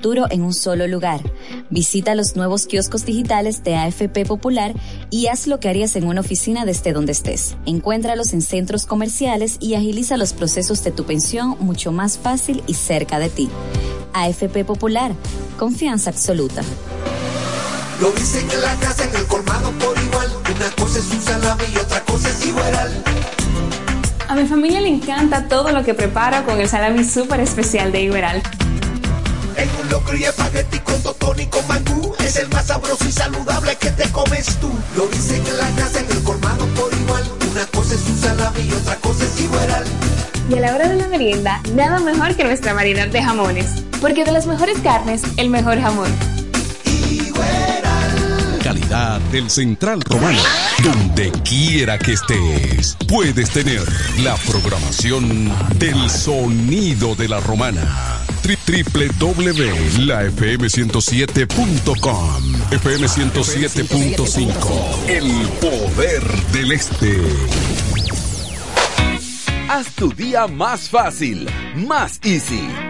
futuro en un solo lugar. Visita los nuevos kioscos digitales de AFP Popular y haz lo que harías en una oficina desde donde estés. Encuéntralos en centros comerciales y agiliza los procesos de tu pensión mucho más fácil y cerca de ti. AFP Popular, confianza absoluta. Lo dicen en la casa, en el colmado por igual. Una cosa es un salami y otra cosa es igual. A mi familia le encanta todo lo que prepara con el salami súper especial de Iberal. En un locro y espagueti con totón y con mangú Es el más sabroso y saludable que te comes tú Lo dicen en la casa, en el colmado por igual Una cosa es un salami y otra cosa es Iberal Y a la hora de la merienda, nada mejor que nuestra variedad de jamones Porque de las mejores carnes, el mejor jamón calidad del Central Romano. Donde quiera que estés, puedes tener la programación del sonido de la romana. www.lafm107.com FM 107.5 El poder del este. Haz tu día más fácil, más easy.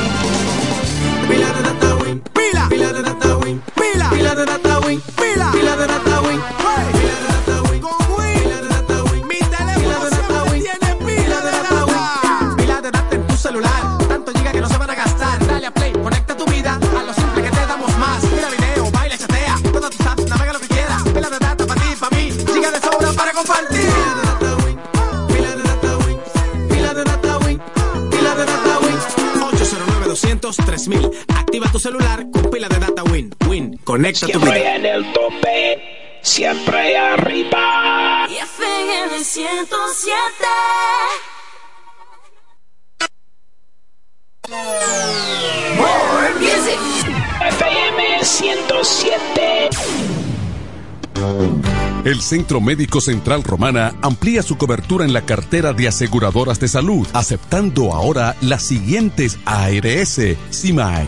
Pila, pila de Conecta tu Siempre vida. en el tope, siempre arriba. Y FM 107. More music. FM 107. El Centro Médico Central Romana amplía su cobertura en la cartera de aseguradoras de salud, aceptando ahora las siguientes ARS, CIMAC,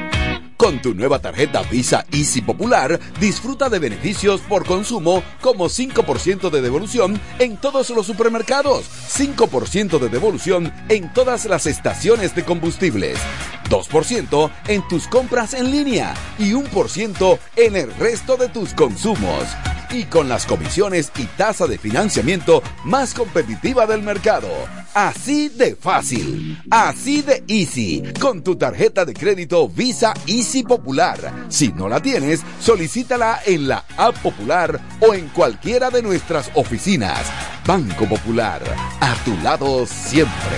Con tu nueva tarjeta Visa Easy Popular, disfruta de beneficios por consumo como 5% de devolución en todos los supermercados, 5% de devolución en todas las estaciones de combustibles, 2% en tus compras en línea y 1% en el resto de tus consumos. Y con las comisiones y tasa de financiamiento más competitiva del mercado. Así de fácil, así de easy, con tu tarjeta de crédito Visa Easy Popular. Si no la tienes, solicítala en la App Popular o en cualquiera de nuestras oficinas. Banco Popular, a tu lado siempre.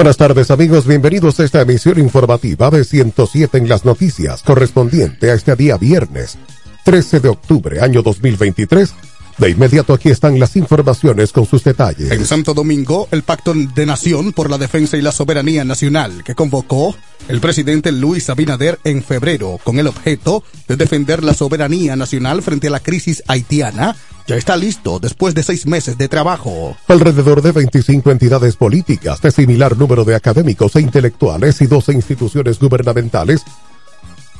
Buenas tardes amigos, bienvenidos a esta emisión informativa de 107 en las noticias, correspondiente a este día viernes 13 de octubre año 2023, De inmediato aquí están las informaciones con sus detalles. En Santo Domingo, el Pacto de Nación por la Defensa y la Soberanía Nacional que convocó el presidente Luis Abinader en febrero con el objeto de defender la soberanía nacional frente a la crisis haitiana, ya está listo después de seis meses de trabajo. Alrededor de 25 entidades políticas, de similar número de académicos e intelectuales y 12 instituciones gubernamentales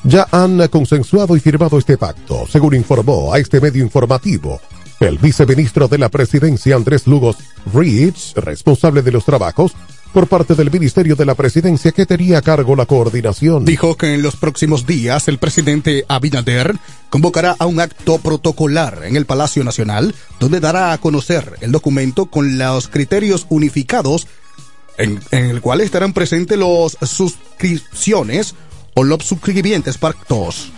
ya han consensuado y firmado este pacto, según informó a este medio informativo el viceministro de la presidencia Andrés Lugos Rich, responsable de los trabajos, por parte del Ministerio de la Presidencia que tenía a cargo la coordinación. Dijo que en los próximos días el presidente Abinader convocará a un acto protocolar en el Palacio Nacional, donde dará a conocer el documento con los criterios unificados en, en el cual estarán presentes los suscripciones o los suscribientes pactos.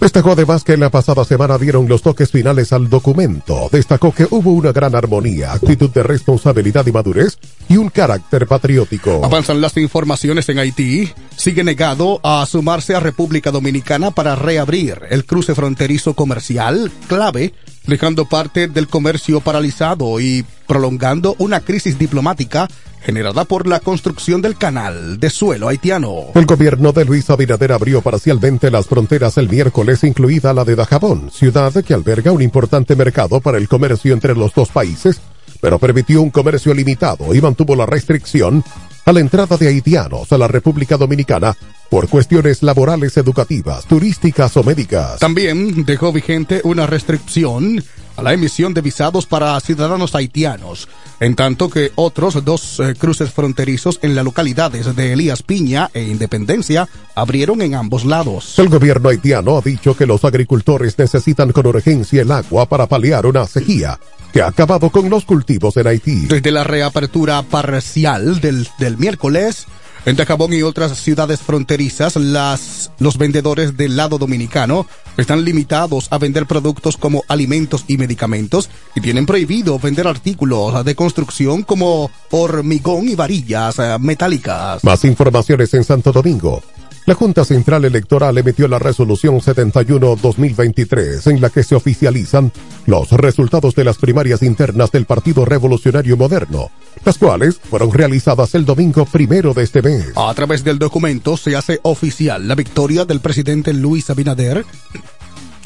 Destacó además que en la pasada semana dieron los toques finales al documento. Destacó que hubo una gran armonía, actitud de responsabilidad y madurez y un carácter patriótico. Avanzan las informaciones en Haití. Sigue negado a sumarse a República Dominicana para reabrir el cruce fronterizo comercial clave, dejando parte del comercio paralizado y prolongando una crisis diplomática generada por la construcción del canal de suelo haitiano. El gobierno de Luis Abinader abrió parcialmente las fronteras el miércoles, incluida la de Dajabón, ciudad que alberga un importante mercado para el comercio entre los dos países, pero permitió un comercio limitado y mantuvo la restricción a la entrada de haitianos a la República Dominicana por cuestiones laborales, educativas, turísticas o médicas. También dejó vigente una restricción a la emisión de visados para ciudadanos haitianos, en tanto que otros dos eh, cruces fronterizos en las localidades de Elías Piña e Independencia abrieron en ambos lados. El gobierno haitiano ha dicho que los agricultores necesitan con urgencia el agua para paliar una sequía que ha acabado con los cultivos en Haití. Desde la reapertura parcial del, del miércoles, en Dajabón y otras ciudades fronterizas, las, los vendedores del lado dominicano están limitados a vender productos como alimentos y medicamentos y tienen prohibido vender artículos de construcción como hormigón y varillas eh, metálicas. Más informaciones en Santo Domingo. La Junta Central Electoral emitió la resolución 71-2023 en la que se oficializan los resultados de las primarias internas del Partido Revolucionario Moderno, las cuales fueron realizadas el domingo primero de este mes. A través del documento se hace oficial la victoria del presidente Luis Abinader,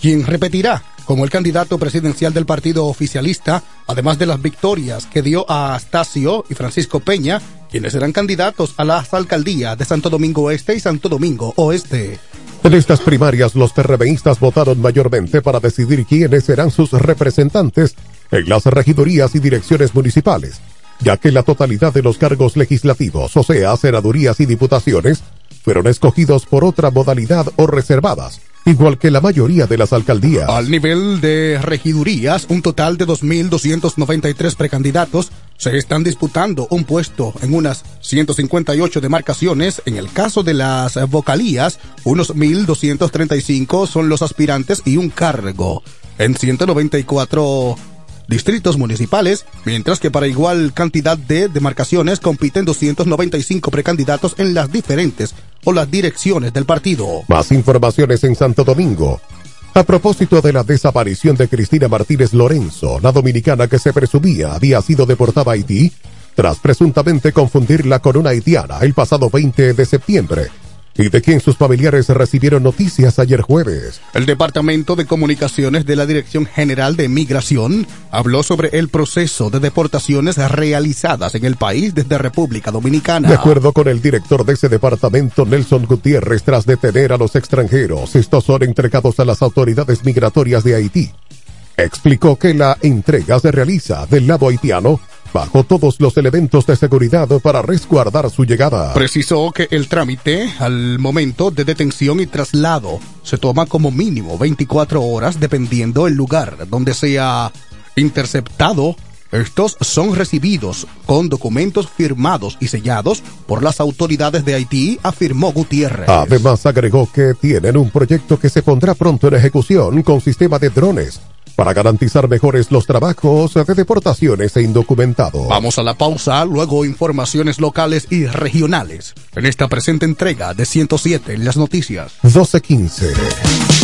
quien repetirá como el candidato presidencial del partido oficialista, además de las victorias que dio a Astacio y Francisco Peña, quienes serán candidatos a las alcaldías de Santo Domingo Este y Santo Domingo Oeste. En estas primarias, los PRBistas votaron mayormente para decidir quiénes serán sus representantes en las regidurías y direcciones municipales, ya que la totalidad de los cargos legislativos, o sea, senadurías y diputaciones, fueron escogidos por otra modalidad o reservadas, igual que la mayoría de las alcaldías. Al nivel de regidurías, un total de 2.293 precandidatos se están disputando un puesto en unas 158 demarcaciones. En el caso de las vocalías, unos 1.235 son los aspirantes y un cargo. En 194 distritos municipales, mientras que para igual cantidad de demarcaciones compiten 295 precandidatos en las diferentes o las direcciones del partido. Más informaciones en Santo Domingo. A propósito de la desaparición de Cristina Martínez Lorenzo, la dominicana que se presumía había sido deportada a Haití, tras presuntamente confundirla con una haitiana el pasado 20 de septiembre, y de quien sus familiares recibieron noticias ayer jueves. El Departamento de Comunicaciones de la Dirección General de Migración habló sobre el proceso de deportaciones realizadas en el país desde República Dominicana. De acuerdo con el director de ese departamento, Nelson Gutiérrez, tras detener a los extranjeros, estos son entregados a las autoridades migratorias de Haití. Explicó que la entrega se realiza del lado haitiano bajo todos los elementos de seguridad para resguardar su llegada. Precisó que el trámite al momento de detención y traslado se toma como mínimo 24 horas dependiendo el lugar donde sea interceptado. Estos son recibidos con documentos firmados y sellados por las autoridades de Haití, afirmó Gutiérrez. Además agregó que tienen un proyecto que se pondrá pronto en ejecución con sistema de drones para garantizar mejores los trabajos de deportaciones e indocumentados. Vamos a la pausa, luego informaciones locales y regionales en esta presente entrega de 107 en las noticias. 1215.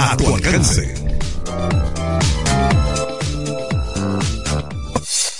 tu alcance.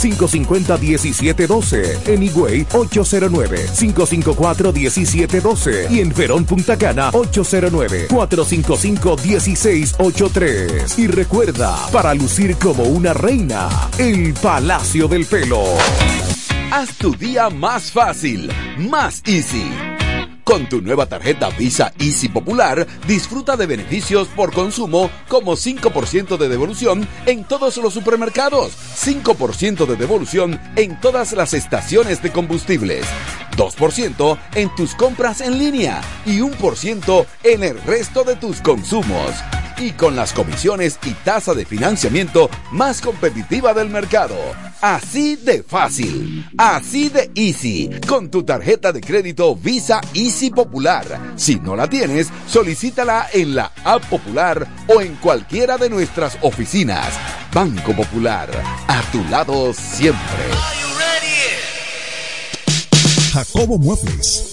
550-1712. En Higüey, 809-554-1712. Y en Verón Punta Cana, 809-455-1683. Y recuerda, para lucir como una reina, el Palacio del Pelo. Haz tu día más fácil, más easy. Con tu nueva tarjeta Visa Easy Popular, disfruta de beneficios por consumo como 5% de devolución en todos los supermercados, 5% de devolución en todas las estaciones de combustibles, 2% en tus compras en línea y 1% en el resto de tus consumos. Y con las comisiones y tasa de financiamiento más competitiva del mercado. Así de fácil, así de easy, con tu tarjeta de crédito Visa Easy Popular. Si no la tienes, solicítala en la app popular o en cualquiera de nuestras oficinas. Banco Popular, a tu lado siempre. Jacobo Muebles.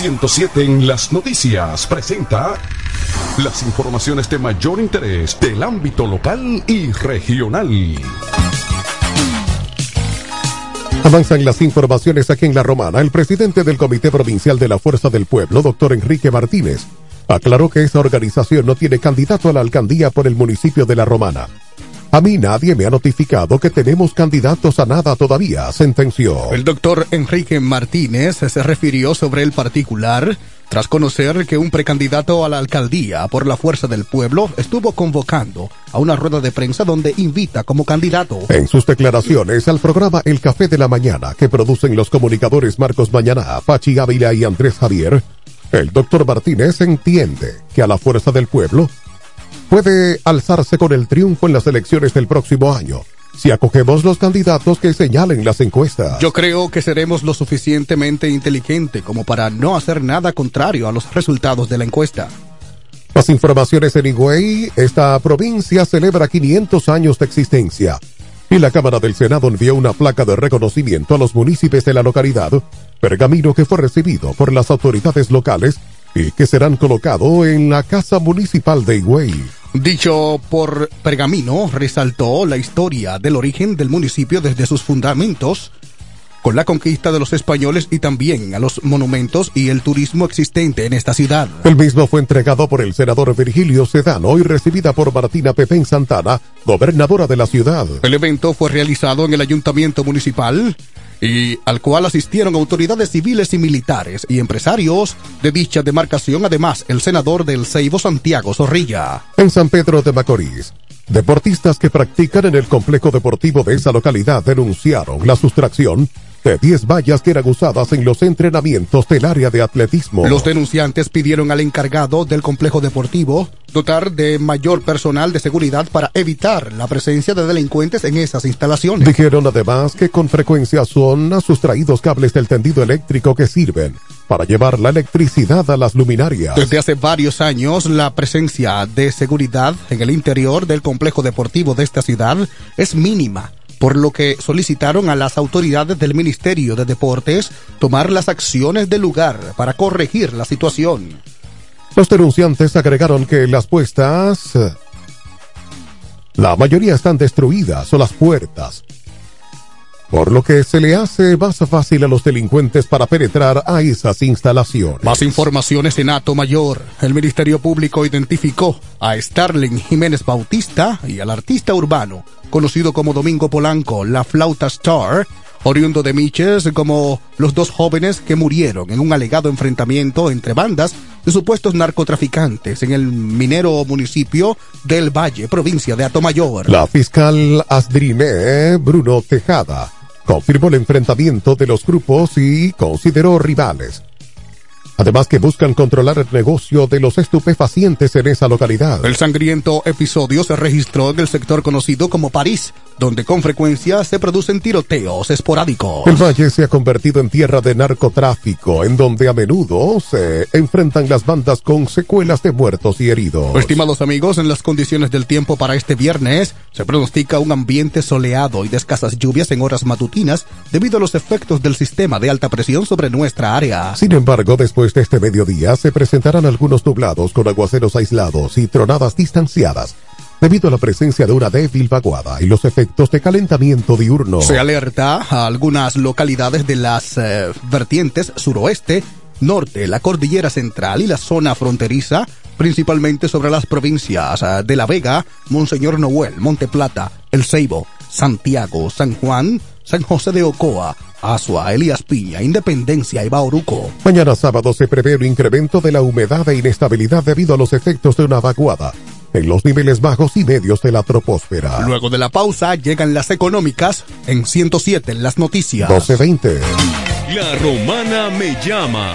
...107 en las noticias presenta... ...las informaciones de mayor interés del ámbito local y regional. Avanzan las informaciones aquí en La Romana. El presidente del Comité Provincial de la Fuerza del Pueblo, doctor Enrique Martínez, aclaró que esa organización no tiene candidato a la alcaldía por el municipio de La Romana. A mí nadie me ha notificado que tenemos candidatos a nada todavía, sentenció. El doctor Enrique Martínez se refirió sobre el particular tras conocer que un precandidato a la alcaldía por la Fuerza del Pueblo estuvo convocando a una rueda de prensa donde invita como candidato. En sus declaraciones al programa El Café de la Mañana que producen los comunicadores Marcos Mañana, Pachi Ávila y Andrés Javier, el doctor Martínez entiende que a la Fuerza del Pueblo puede alzarse con el triunfo en las elecciones del próximo año si acogemos los candidatos que señalen las encuestas. Yo creo que seremos lo suficientemente inteligente como para no hacer nada contrario a los resultados de la encuesta. Las informaciones en Higüey, esta provincia celebra 500 años de existencia y la Cámara del Senado envió una placa de reconocimiento a los municipios de la localidad, pergamino que fue recibido por las autoridades locales que serán colocado en la Casa Municipal de Higüey. Dicho por Pergamino, resaltó la historia del origen del municipio desde sus fundamentos, con la conquista de los españoles y también a los monumentos y el turismo existente en esta ciudad. El mismo fue entregado por el senador Virgilio Sedano y recibida por Martina Pepén Santana, gobernadora de la ciudad. El evento fue realizado en el ayuntamiento municipal y al cual asistieron autoridades civiles y militares y empresarios de dicha demarcación, además el senador del Ceibo Santiago Zorrilla. En San Pedro de Macorís, deportistas que practican en el complejo deportivo de esa localidad denunciaron la sustracción de 10 vallas que eran usadas en los entrenamientos del área de atletismo. Los denunciantes pidieron al encargado del complejo deportivo dotar de mayor personal de seguridad para evitar la presencia de delincuentes en esas instalaciones. Dijeron además que con frecuencia son sustraídos cables del tendido eléctrico que sirven para llevar la electricidad a las luminarias. Desde hace varios años, la presencia de seguridad en el interior del complejo deportivo de esta ciudad es mínima por lo que solicitaron a las autoridades del Ministerio de Deportes tomar las acciones del lugar para corregir la situación. Los denunciantes agregaron que las puestas, la mayoría están destruidas o las puertas, por lo que se le hace más fácil a los delincuentes para penetrar a esas instalaciones. Más informaciones en Ato Mayor. El Ministerio Público identificó a Starling Jiménez Bautista y al artista urbano, conocido como Domingo Polanco, la flauta star, oriundo de Miches, como los dos jóvenes que murieron en un alegado enfrentamiento entre bandas de supuestos narcotraficantes en el minero municipio del Valle, provincia de Atomayor. La fiscal Asdrime Bruno Tejada confirmó el enfrentamiento de los grupos y consideró rivales. Además que buscan controlar el negocio de los estupefacientes en esa localidad. El sangriento episodio se registró en el sector conocido como París, donde con frecuencia se producen tiroteos esporádicos. El valle se ha convertido en tierra de narcotráfico, en donde a menudo se enfrentan las bandas con secuelas de muertos y heridos. Estimados amigos, en las condiciones del tiempo para este viernes, se pronostica un ambiente soleado y de escasas lluvias en horas matutinas debido a los efectos del sistema de alta presión sobre nuestra área. Sin embargo, después de este mediodía se presentarán algunos nublados con aguaceros aislados y tronadas distanciadas debido a la presencia de una débil vaguada y los efectos de calentamiento diurno. Se alerta a algunas localidades de las eh, vertientes suroeste, norte, la cordillera central y la zona fronteriza, principalmente sobre las provincias eh, de La Vega, Monseñor Noel, Monte Plata, El Ceibo, Santiago, San Juan, San José de Ocoa, Asua, Elías Piña, Independencia y Bauruco. Mañana sábado se prevé un incremento de la humedad e inestabilidad debido a los efectos de una vaguada en los niveles bajos y medios de la troposfera. Luego de la pausa llegan las económicas en 107 en las noticias. 1220. La romana me llama.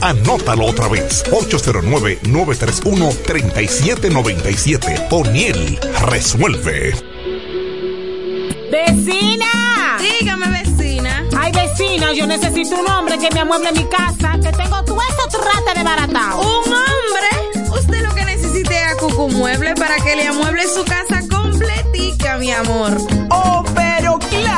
Anótalo otra vez. 809-931-3797. O'Neill resuelve. ¡Vecina! Dígame, vecina. Ay, vecina, yo necesito un hombre que me amueble mi casa, que tengo todo eso trate de baratado. ¿Un hombre? Usted lo que necesite es a Cucu Mueble para que le amueble su casa completica, mi amor. Oh, pero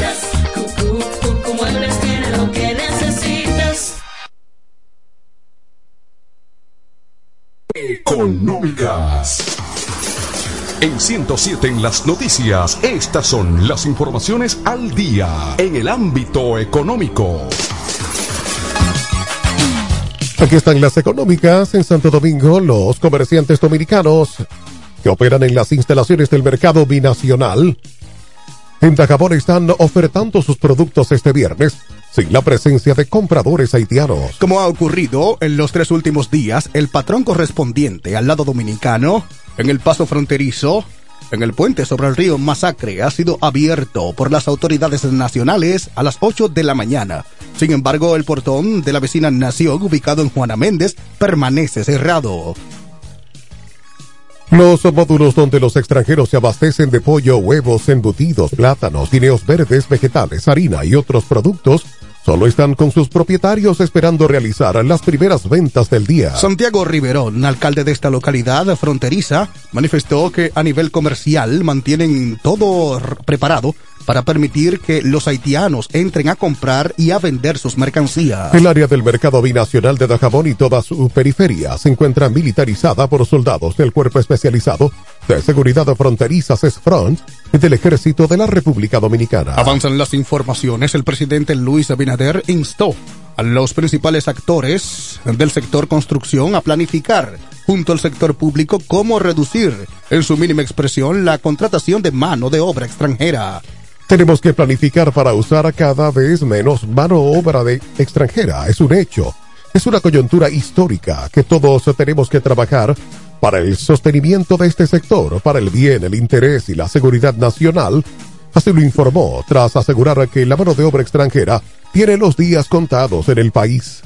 necesitas. Cucú, Cucú Muebles tiene lo que necesitas. Económicas. En 107 en las noticias, estas son las informaciones al día en el ámbito económico. Aquí están las económicas en Santo Domingo. Los comerciantes dominicanos que operan en las instalaciones del mercado binacional en Dajabón están ofertando sus productos este viernes sin la presencia de compradores haitianos. Como ha ocurrido en los tres últimos días, el patrón correspondiente al lado dominicano, en el paso fronterizo, en el puente sobre el río Masacre, ha sido abierto por las autoridades nacionales a las 8 de la mañana. Sin embargo, el portón de la vecina Nación, ubicado en Juana Méndez, permanece cerrado. Los módulos donde los extranjeros se abastecen de pollo, huevos, embutidos, plátanos, guineos verdes, vegetales, harina y otros productos solo están con sus propietarios esperando realizar las primeras ventas del día. Santiago Riverón, alcalde de esta localidad fronteriza, manifestó que a nivel comercial mantienen todo preparado para permitir que los haitianos entren a comprar y a vender sus mercancías. El área del mercado binacional de Dajabón y toda su periferia se encuentra militarizada por soldados del Cuerpo Especializado de Seguridad Fronteriza CESFRONT y del Ejército de la República Dominicana. Avanzan las informaciones. El presidente Luis Abinader instó a los principales actores del sector construcción a planificar junto al sector público cómo reducir, en su mínima expresión, la contratación de mano de obra extranjera. Tenemos que planificar para usar cada vez menos mano obra de extranjera. Es un hecho. Es una coyuntura histórica que todos tenemos que trabajar para el sostenimiento de este sector, para el bien, el interés y la seguridad nacional. Así lo informó tras asegurar que la mano de obra extranjera tiene los días contados en el país.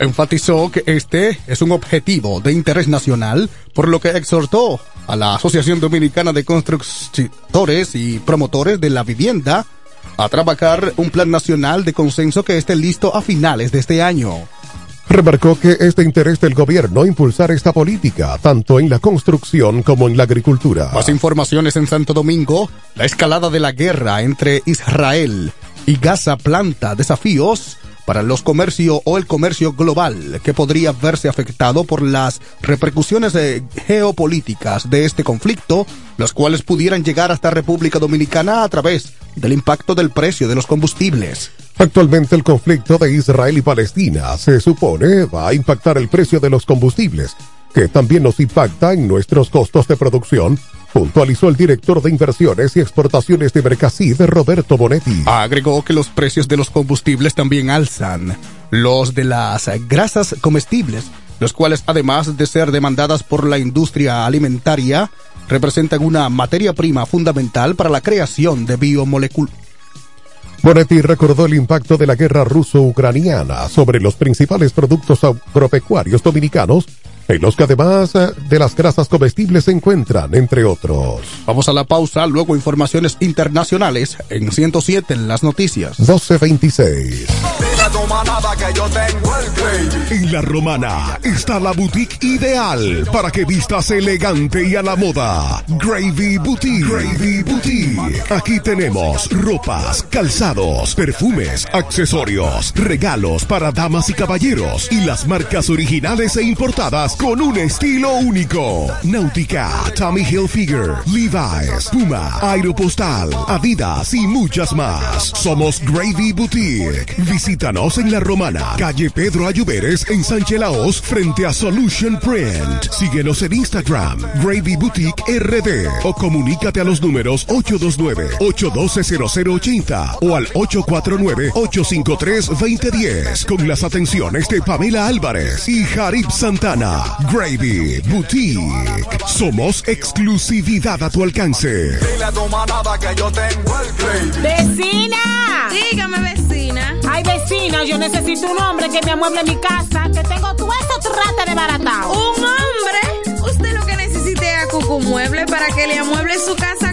Enfatizó que este es un objetivo de interés nacional, por lo que exhortó a la Asociación Dominicana de Constructores y Promotores de la Vivienda a trabajar un plan nacional de consenso que esté listo a finales de este año. Remarcó que es de interés del gobierno impulsar esta política, tanto en la construcción como en la agricultura. Más informaciones en Santo Domingo. La escalada de la guerra entre Israel y Gaza planta desafíos para los comercio o el comercio global que podría verse afectado por las repercusiones eh, geopolíticas de este conflicto, las cuales pudieran llegar hasta República Dominicana a través del impacto del precio de los combustibles. Actualmente el conflicto de Israel y Palestina se supone va a impactar el precio de los combustibles, que también nos impacta en nuestros costos de producción, puntualizó el director de inversiones y exportaciones de Mercasid, Roberto Bonetti. Agregó que los precios de los combustibles también alzan. Los de las grasas comestibles, los cuales además de ser demandadas por la industria alimentaria, representan una materia prima fundamental para la creación de biomoléculas. Bonetti recordó el impacto de la guerra ruso-ucraniana sobre los principales productos agropecuarios dominicanos, en los que además eh, de las grasas comestibles se encuentran, entre otros. Vamos a la pausa, luego informaciones internacionales en 107 en las noticias. 1226. En la romana está la boutique ideal para que vistas elegante y a la moda. Gravy Boutique. Gravy Boutique. Aquí tenemos ropas, calzados, perfumes, accesorios, regalos para damas y caballeros y las marcas originales e importadas con un estilo único. Náutica, Tommy Hilfiger, Levi's, Puma, Aeropostal, Adidas y muchas más. Somos Gravy Boutique. Visítanos en La Romana, calle Pedro Ayuberes en Sánchez Laos frente a Solution Print. Síguenos en Instagram, Gravy Boutique RD o comunícate a los números 829-812-0080 o al 849-853-2010 con las atenciones de Pamela Álvarez y Jarib Santana. Gravy Boutique. Somos exclusividad a tu alcance. ¡Vecina! Dígame, vecina. Ay, vecina, yo necesito un hombre que me amueble mi casa, que tengo todo eso trate de baratado. ¿Un hombre? Usted lo que necesite es a Cucu Mueble para que le amueble su casa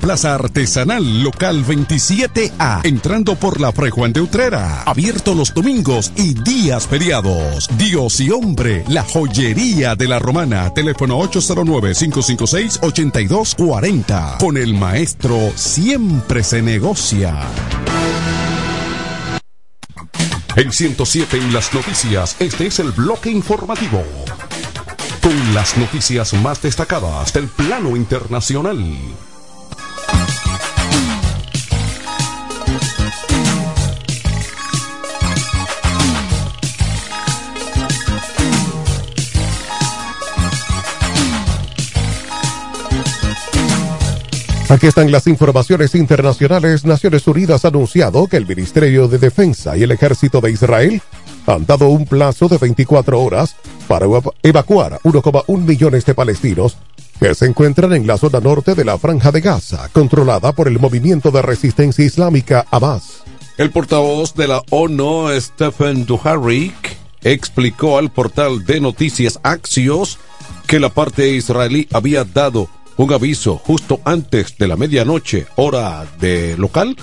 Plaza Artesanal Local 27A, entrando por la Fray de Utrera. Abierto los domingos y días feriados. Dios y hombre, la joyería de la romana. Teléfono 809-556-8240. Con el maestro siempre se negocia. En 107 en las noticias, este es el bloque informativo. Con las noticias más destacadas del plano internacional. Aquí están las informaciones internacionales. Naciones Unidas ha anunciado que el Ministerio de Defensa y el Ejército de Israel han dado un plazo de 24 horas para evacuar 1,1 millones de palestinos que se encuentran en la zona norte de la Franja de Gaza, controlada por el Movimiento de Resistencia Islámica Hamas. El portavoz de la ONU, Stephen Dujarric, explicó al portal de noticias Axios que la parte israelí había dado un aviso justo antes de la medianoche, hora de local,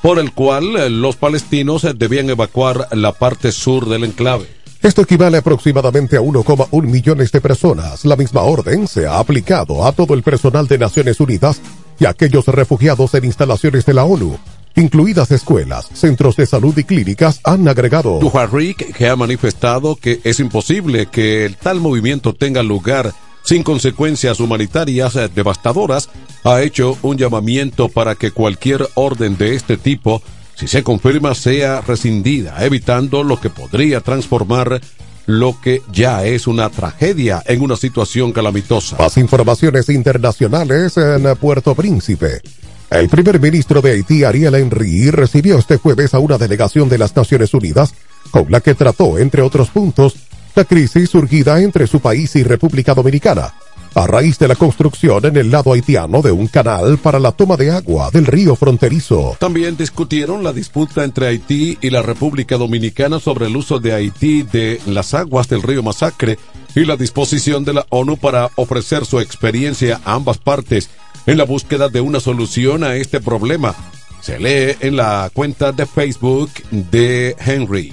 por el cual eh, los palestinos eh, debían evacuar la parte sur del enclave. Esto equivale aproximadamente a 1,1 millones de personas. La misma orden se ha aplicado a todo el personal de Naciones Unidas y a aquellos refugiados en instalaciones de la ONU, incluidas escuelas, centros de salud y clínicas, han agregado. Dujarric, que ha manifestado que es imposible que el tal movimiento tenga lugar sin consecuencias humanitarias eh, devastadoras, ha hecho un llamamiento para que cualquier orden de este tipo, si se confirma, sea rescindida, evitando lo que podría transformar lo que ya es una tragedia en una situación calamitosa. Más informaciones internacionales en Puerto Príncipe. El primer ministro de Haití, Ariel Henry, recibió este jueves a una delegación de las Naciones Unidas, con la que trató, entre otros puntos, la crisis surgida entre su país y República Dominicana, a raíz de la construcción en el lado haitiano de un canal para la toma de agua del río fronterizo. También discutieron la disputa entre Haití y la República Dominicana sobre el uso de Haití de las aguas del río Masacre y la disposición de la ONU para ofrecer su experiencia a ambas partes en la búsqueda de una solución a este problema. Se lee en la cuenta de Facebook de Henry.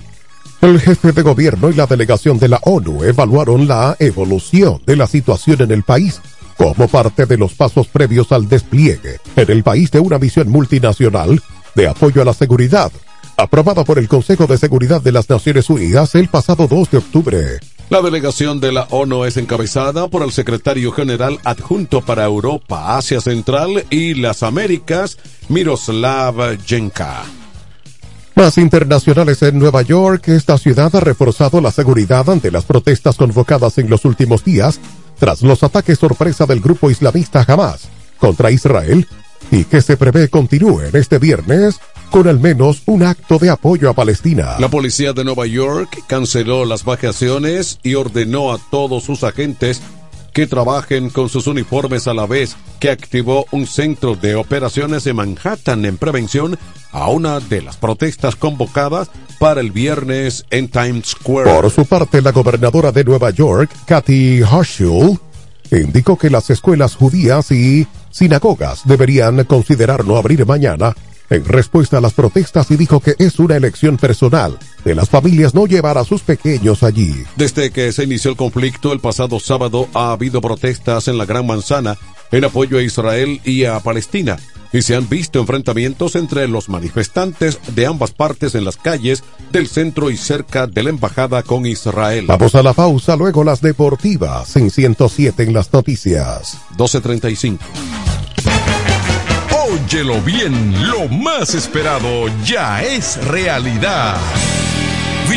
El jefe de gobierno y la delegación de la ONU evaluaron la evolución de la situación en el país como parte de los pasos previos al despliegue en el país de una misión multinacional de apoyo a la seguridad, aprobada por el Consejo de Seguridad de las Naciones Unidas el pasado 2 de octubre. La delegación de la ONU es encabezada por el secretario general adjunto para Europa, Asia Central y las Américas, Miroslav Jenka. Más internacionales en Nueva York, esta ciudad ha reforzado la seguridad ante las protestas convocadas en los últimos días tras los ataques sorpresa del grupo islamista Hamas contra Israel y que se prevé continúen este viernes con al menos un acto de apoyo a Palestina. La policía de Nueva York canceló las vacaciones y ordenó a todos sus agentes que trabajen con sus uniformes a la vez que activó un centro de operaciones en Manhattan en prevención a una de las protestas convocadas para el viernes en Times Square. Por su parte, la gobernadora de Nueva York, Kathy Hochul, indicó que las escuelas judías y sinagogas deberían considerar no abrir mañana en respuesta a las protestas y dijo que es una elección personal de las familias no llevar a sus pequeños allí. Desde que se inició el conflicto el pasado sábado ha habido protestas en la Gran Manzana en apoyo a Israel y a Palestina y se han visto enfrentamientos entre los manifestantes de ambas partes en las calles del centro y cerca de la embajada con Israel. Vamos a la pausa, luego las deportivas en 107 en las noticias. 1235. Óyelo bien, lo más esperado ya es realidad. vi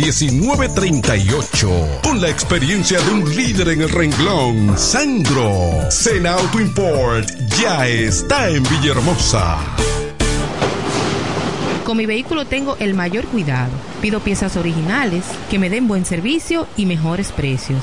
809-866-1938. Con la experiencia de un líder en el renglón, Sandro. Sena Auto Import ya está en Villahermosa. Con mi vehículo tengo el mayor cuidado. Pido piezas originales que me den buen servicio y mejores precios.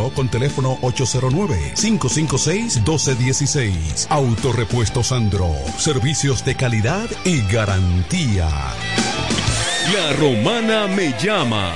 con teléfono 809-556-1216. Autorepuesto Sandro. Servicios de calidad y garantía. La romana me llama.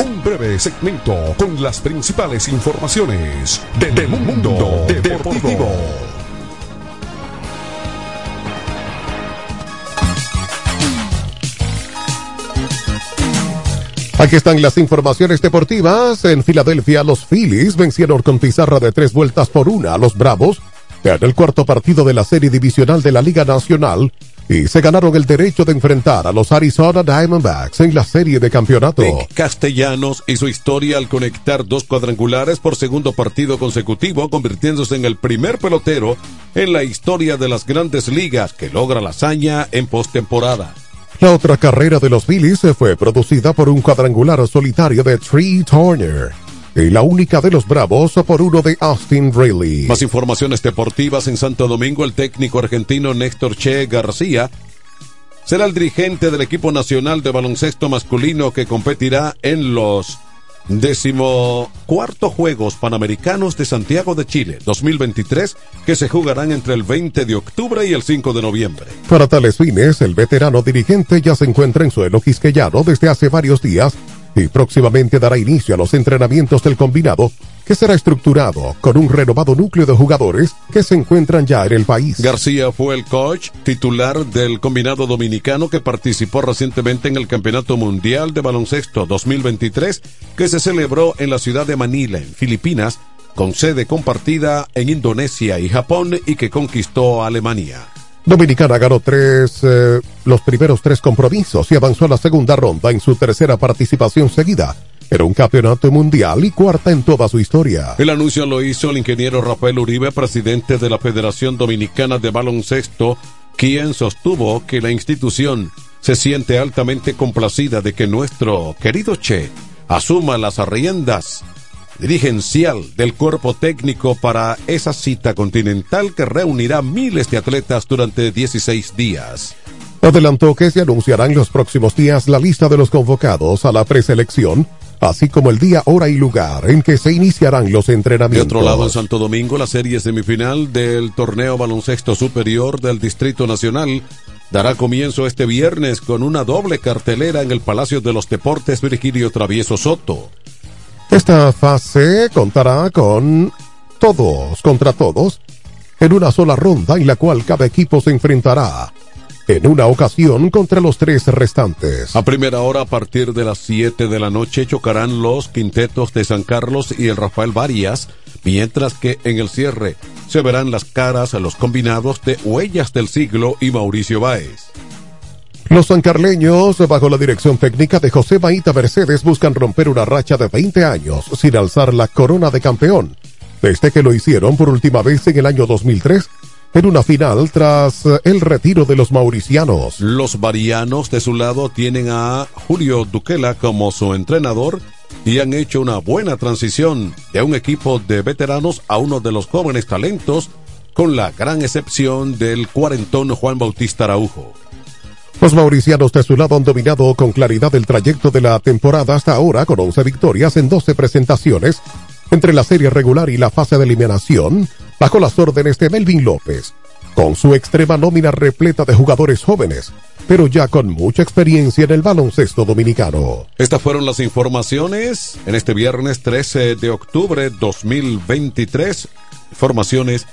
breve segmento con las principales informaciones de, de Mundo Deportivo. Aquí están las informaciones deportivas. En Filadelfia, los Phillies vencieron con pizarra de tres vueltas por una a los Bravos en el cuarto partido de la serie divisional de la Liga Nacional y se ganaron el derecho de enfrentar a los Arizona Diamondbacks en la serie de campeonato. Nick Castellanos hizo historia al conectar dos cuadrangulares por segundo partido consecutivo, convirtiéndose en el primer pelotero en la historia de las grandes ligas que logra la hazaña en postemporada. La otra carrera de los Phillies fue producida por un cuadrangular solitario de Tree Turner y la única de los Bravos por uno de Austin Riley. Más informaciones deportivas en Santo Domingo, el técnico argentino Néstor Che García será el dirigente del equipo nacional de baloncesto masculino que competirá en los decimocuarto Juegos Panamericanos de Santiago de Chile 2023 que se jugarán entre el 20 de octubre y el 5 de noviembre. Para tales fines, el veterano dirigente ya se encuentra en suelo quisqueyano desde hace varios días y próximamente dará inicio a los entrenamientos del combinado que será estructurado con un renovado núcleo de jugadores que se encuentran ya en el país. García fue el coach titular del combinado dominicano que participó recientemente en el Campeonato Mundial de Baloncesto 2023 que se celebró en la ciudad de Manila, en Filipinas, con sede compartida en Indonesia y Japón y que conquistó a Alemania. Dominicana ganó tres, eh, los primeros tres compromisos y avanzó a la segunda ronda en su tercera participación seguida. Era un campeonato mundial y cuarta en toda su historia. El anuncio lo hizo el ingeniero Rafael Uribe, presidente de la Federación Dominicana de Baloncesto, quien sostuvo que la institución se siente altamente complacida de que nuestro querido Che asuma las riendas dirigencial del cuerpo técnico para esa cita continental que reunirá miles de atletas durante 16 días. Adelantó que se anunciará en los próximos días la lista de los convocados a la preselección, así como el día, hora y lugar en que se iniciarán los De entrenamientos. otro lado, en Santo Domingo, la serie semifinal del torneo baloncesto superior del Distrito Nacional dará comienzo este viernes con una doble cartelera en el Palacio de los Deportes Virgilio Travieso Soto. Esta fase contará con todos contra todos en una sola ronda en la cual cada equipo se enfrentará en una ocasión contra los tres restantes. A primera hora, a partir de las 7 de la noche, chocarán los quintetos de San Carlos y el Rafael Varias, mientras que en el cierre se verán las caras a los combinados de Huellas del Siglo y Mauricio Báez. Los sancarleños, bajo la dirección técnica de José Maíta Mercedes, buscan romper una racha de 20 años sin alzar la corona de campeón, desde que lo hicieron por última vez en el año 2003 en una final tras el retiro de los mauricianos. Los varianos de su lado tienen a Julio Duquela como su entrenador y han hecho una buena transición de un equipo de veteranos a uno de los jóvenes talentos, con la gran excepción del cuarentón Juan Bautista Araujo. Los mauricianos de su lado han dominado con claridad el trayecto de la temporada hasta ahora con 11 victorias en 12 presentaciones entre la serie regular y la fase de eliminación bajo las órdenes de Melvin López, con su extrema nómina repleta de jugadores jóvenes, pero ya con mucha experiencia en el baloncesto dominicano. Estas fueron las informaciones en este viernes 13 de octubre 2023. Informaciones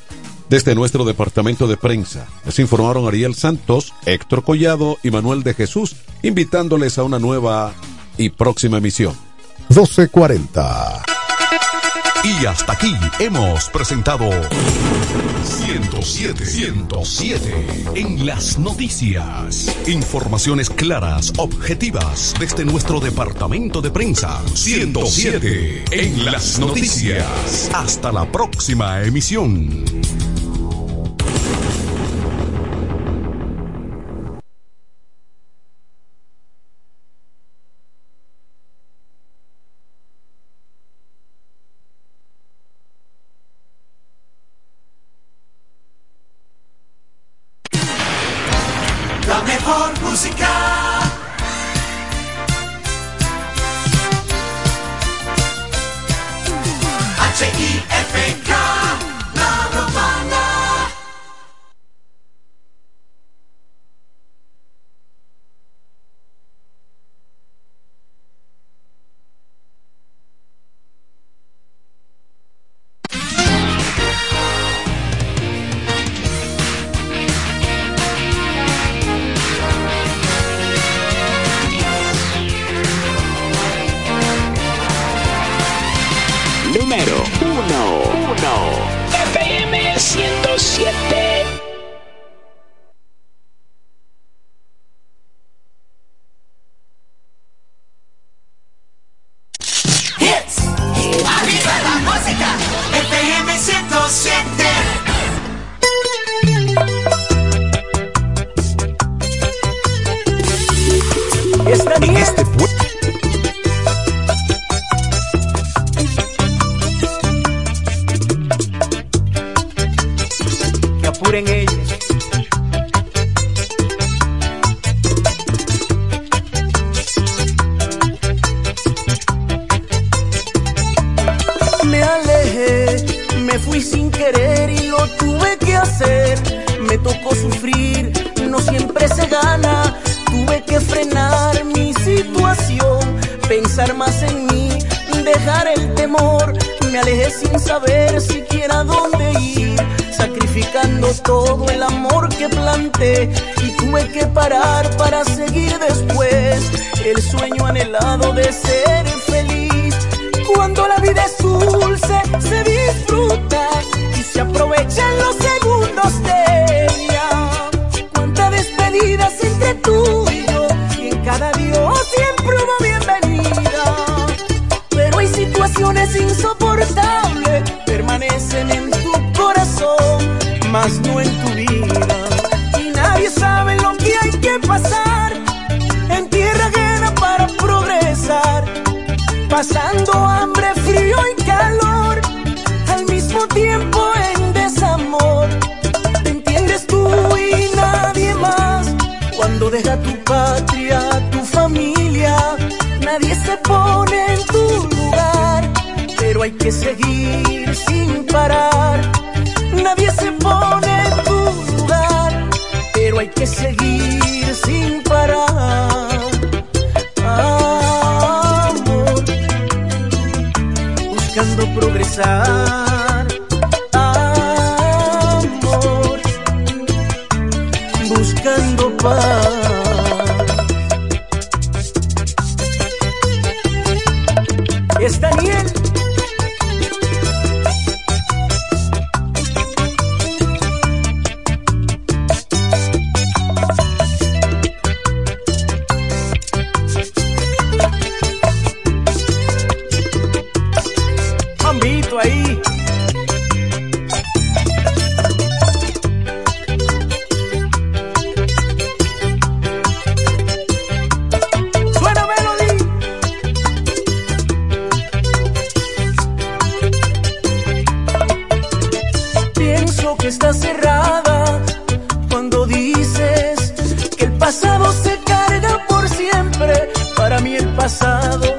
desde nuestro departamento de prensa. Les informaron Ariel Santos, Héctor Collado y Manuel de Jesús, invitándoles a una nueva y próxima emisión. 1240. Y hasta aquí hemos presentado 107, 107 en las noticias. Informaciones claras, objetivas desde nuestro departamento de prensa. 107 en las noticias. Hasta la próxima emisión. Dejar el temor. Me alejé sin saber siquiera dónde ir, sacrificando todo el amor que planté. Y tuve que parar para seguir después el sueño anhelado de ser feliz. Cuando la vida es dulce, se disfruta y se aprovechan los segundos de en tu vida. Y nadie sabe lo que hay que pasar en tierra ajena para progresar. Pasando hambre, frío y calor, al mismo tiempo en desamor. Te entiendes tú y nadie más. Cuando deja tu patria, tu familia, nadie se pone en tu lugar. Pero hay que seguir sin progresar. Está cerrada cuando dices que el pasado se carga por siempre. Para mí el pasado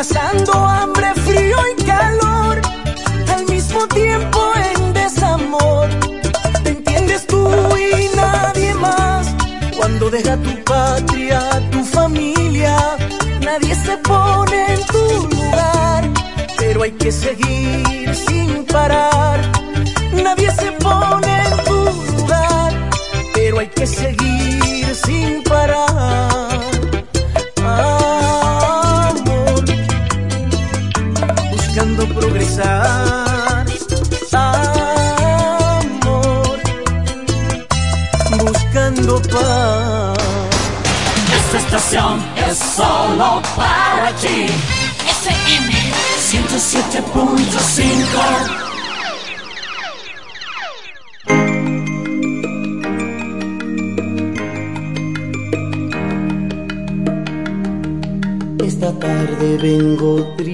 pasando hambre, frío y calor, al mismo tiempo en desamor. ¿Te entiendes tú y nadie más? Cuando deja tu patria, tu familia, nadie se pone en tu lugar, pero hay que seguir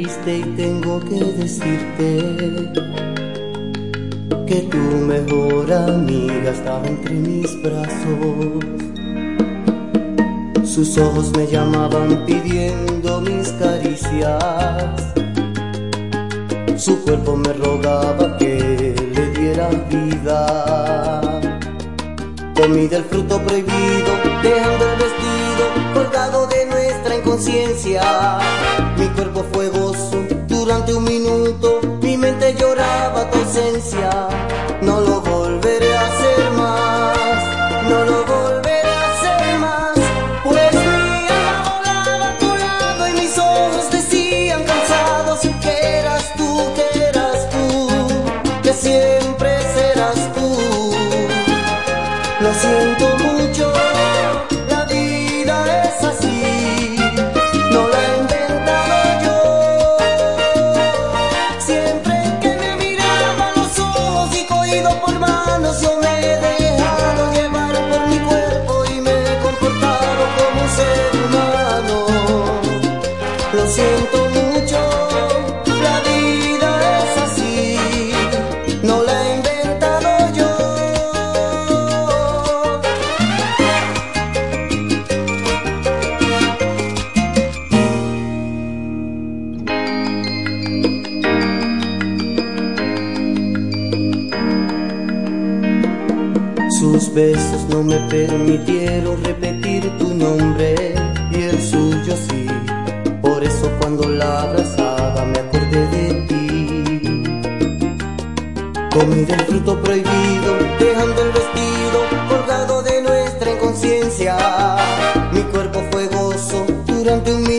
y tengo que decirte que tu mejor amiga estaba entre mis brazos. Sus ojos me llamaban pidiendo mis caricias. Su cuerpo me rogaba que le diera vida. Comí del fruto prohibido, dejando el vestido colgado de Mi cuerpo fue gozo durante un minuto, mi mente lloraba tu ausencia. No lo me permitieron repetir tu nombre y el suyo sí. Por eso cuando la abrazaba me acordé de ti. Comí del fruto prohibido, dejando el vestido colgado de nuestra inconsciencia. Mi cuerpo fue gozo durante un minuto,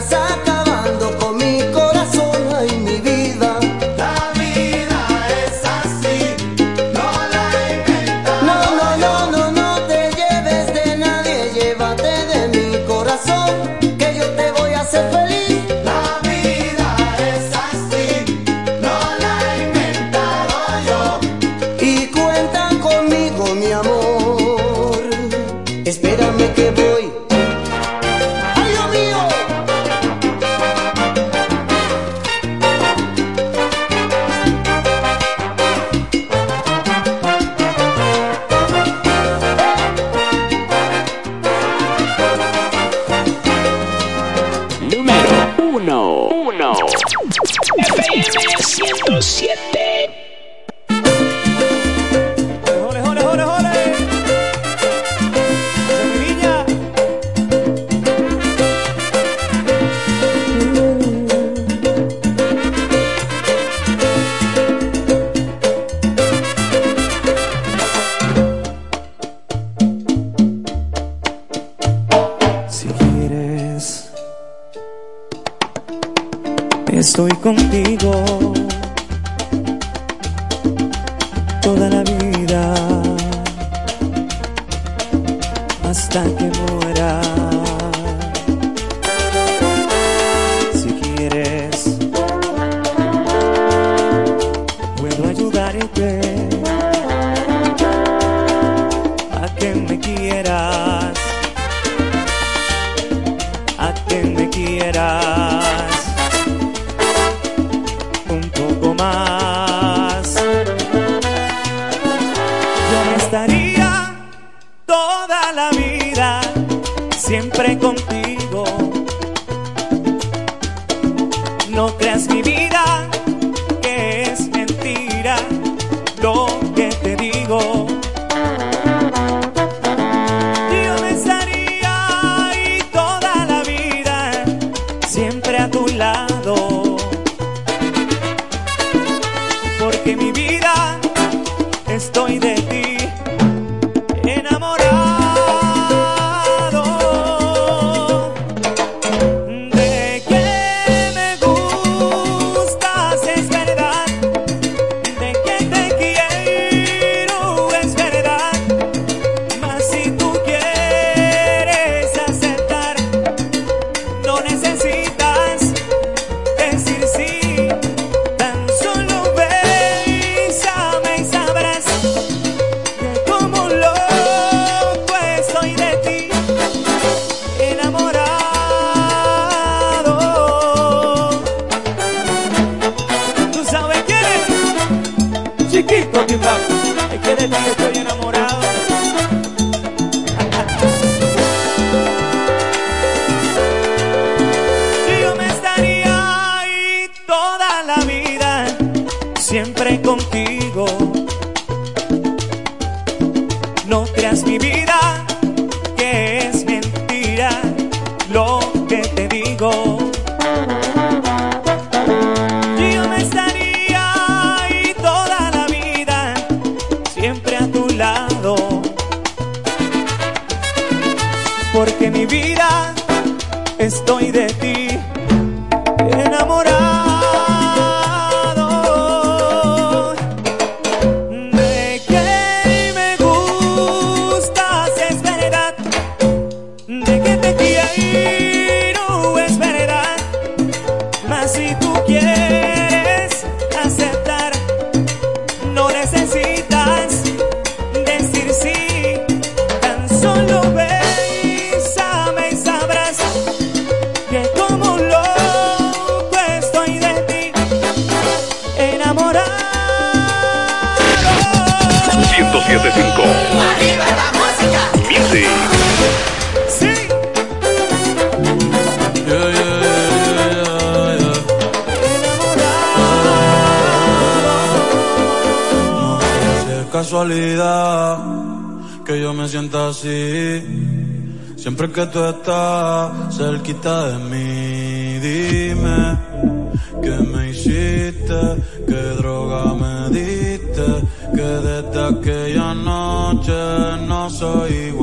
さ toda la vida, siempre contigo. No creas mi vida. que yo me sienta así. Siempre que tú estás cerquita de mí, dime que me hiciste, qué droga me diste, que desde aquella noche no soy igual.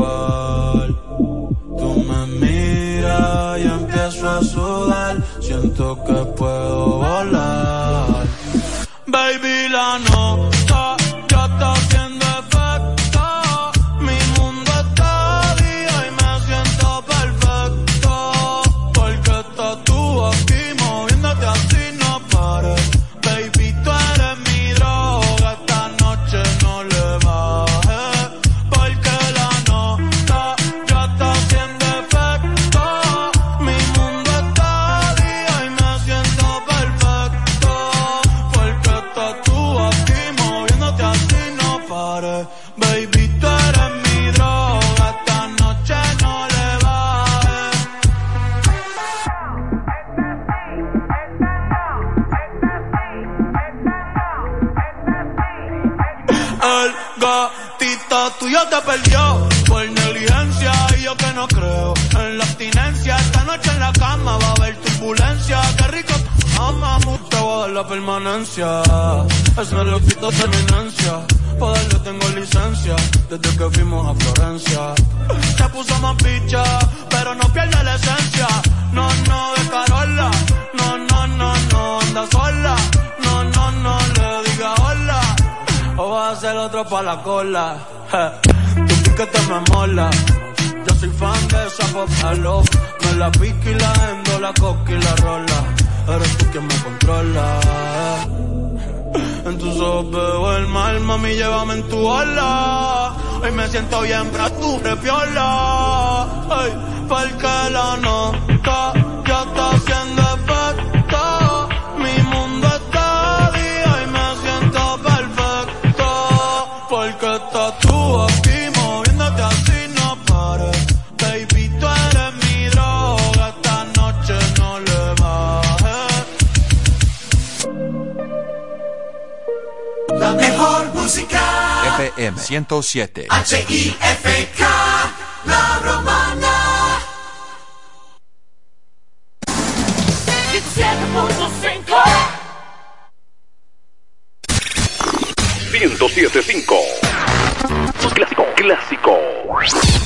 La permanencia. Es lo que quito terminancia. Poderle tengo licencia desde que fuimos a Florencia. Se puso más picha, pero no pierde la esencia. No, no, de Carola. No, no, no, no, anda sola. No, no, no, le diga hola. O vas a ser otro pa' la cola. Je, Tu piquete me mola. Yo soy fan de esa popalo. Me la pique y la endo, la coca y la rola. Eres tú quien me controla. En tus ojos veo el mal, mami, llévame en tu ola. Hoy me siento bien, pero tú repiola. Ay, porque la nota ya está FM 107. H-I-F-K. La romana. 107.5 1075. Clásico, clásico.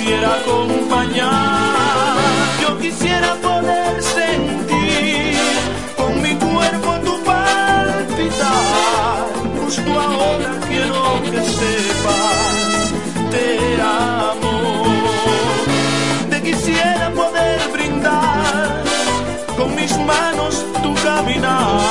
quisiera acompañar, yo quisiera poder sentir con mi cuerpo tu palpitar. Justo ahora quiero que sepas, te amo. Te quisiera poder brindar con mis manos tu caminar.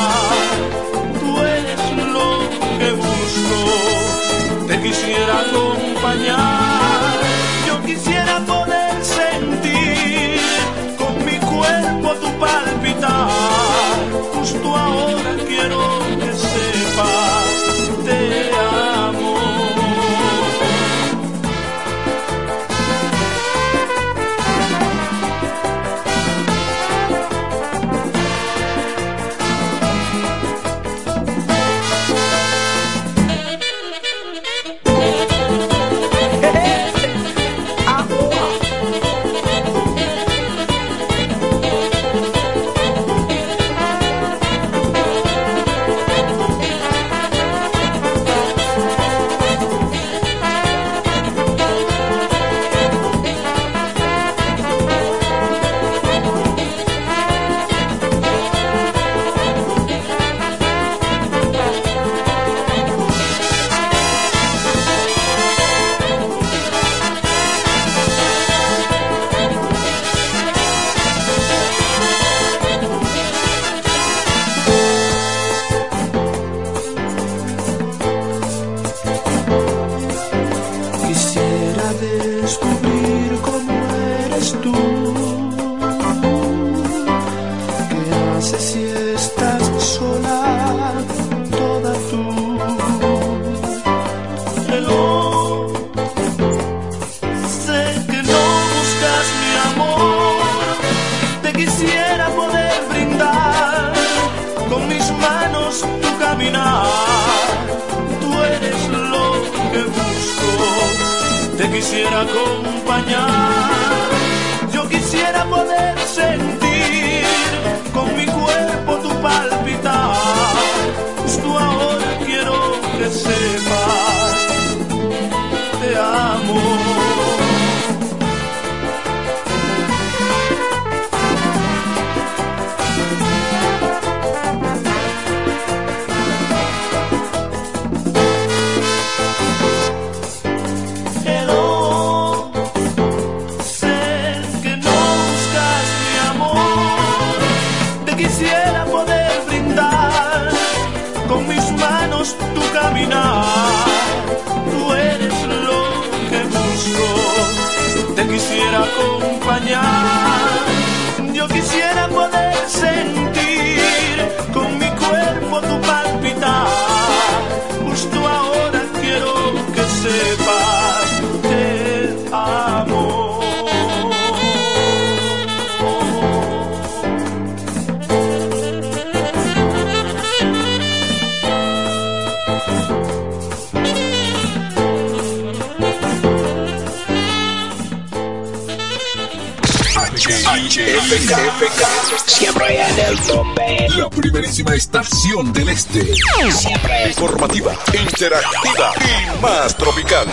HFK, siempre en el tope. La primerísima estación del este. Siempre Informativa, interactiva y más tropical.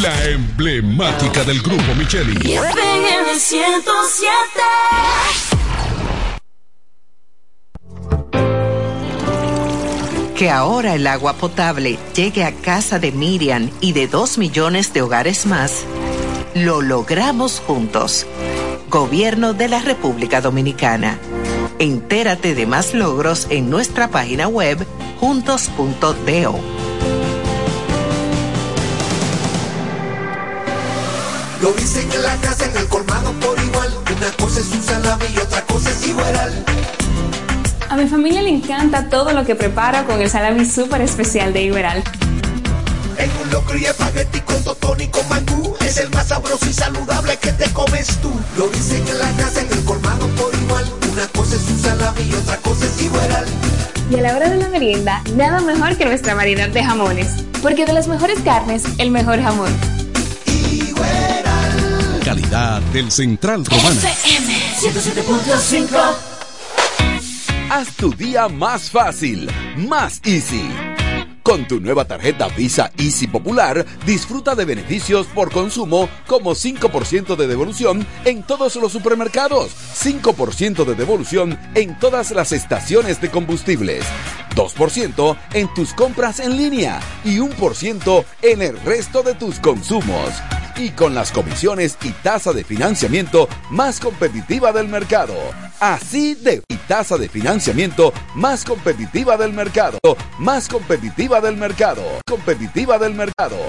La emblemática del grupo Micheli. FM 107. Que ahora el agua potable llegue a casa de Miriam y de dos millones de hogares más, lo logramos juntos. Gobierno de la República Dominicana. Entérate de más logros en nuestra página web juntos.do. Lo dicen en la casa, en el colmado por igual. Una cosa es un salami y otra cosa es igual. A mi familia le encanta todo lo que preparo con el salami súper especial de Iberal. En un locro y espagueti con totón y con mangú. Es el más sabroso y saludable que te comes tú. Lo dicen en la casa, en el colmado por igual. Una cosa es un salami y otra cosa es igual. Y a la hora de la merienda, nada mejor que nuestra variedad de jamones. Porque de las mejores carnes, el mejor jamón. Calidad del Central Romana. FM 107.5. Haz tu día más fácil, más easy. Con tu nueva tarjeta Visa Easy Popular, disfruta de beneficios por consumo como 5% de devolución en todos los supermercados, 5% de devolución en todas las estaciones de combustibles, 2% en tus compras en línea y 1% en el resto de tus consumos. Y con las comisiones y tasa de financiamiento más competitiva del mercado. Así de y tasa de financiamiento más competitiva del mercado. Más competitiva del mercado. Competitiva del mercado.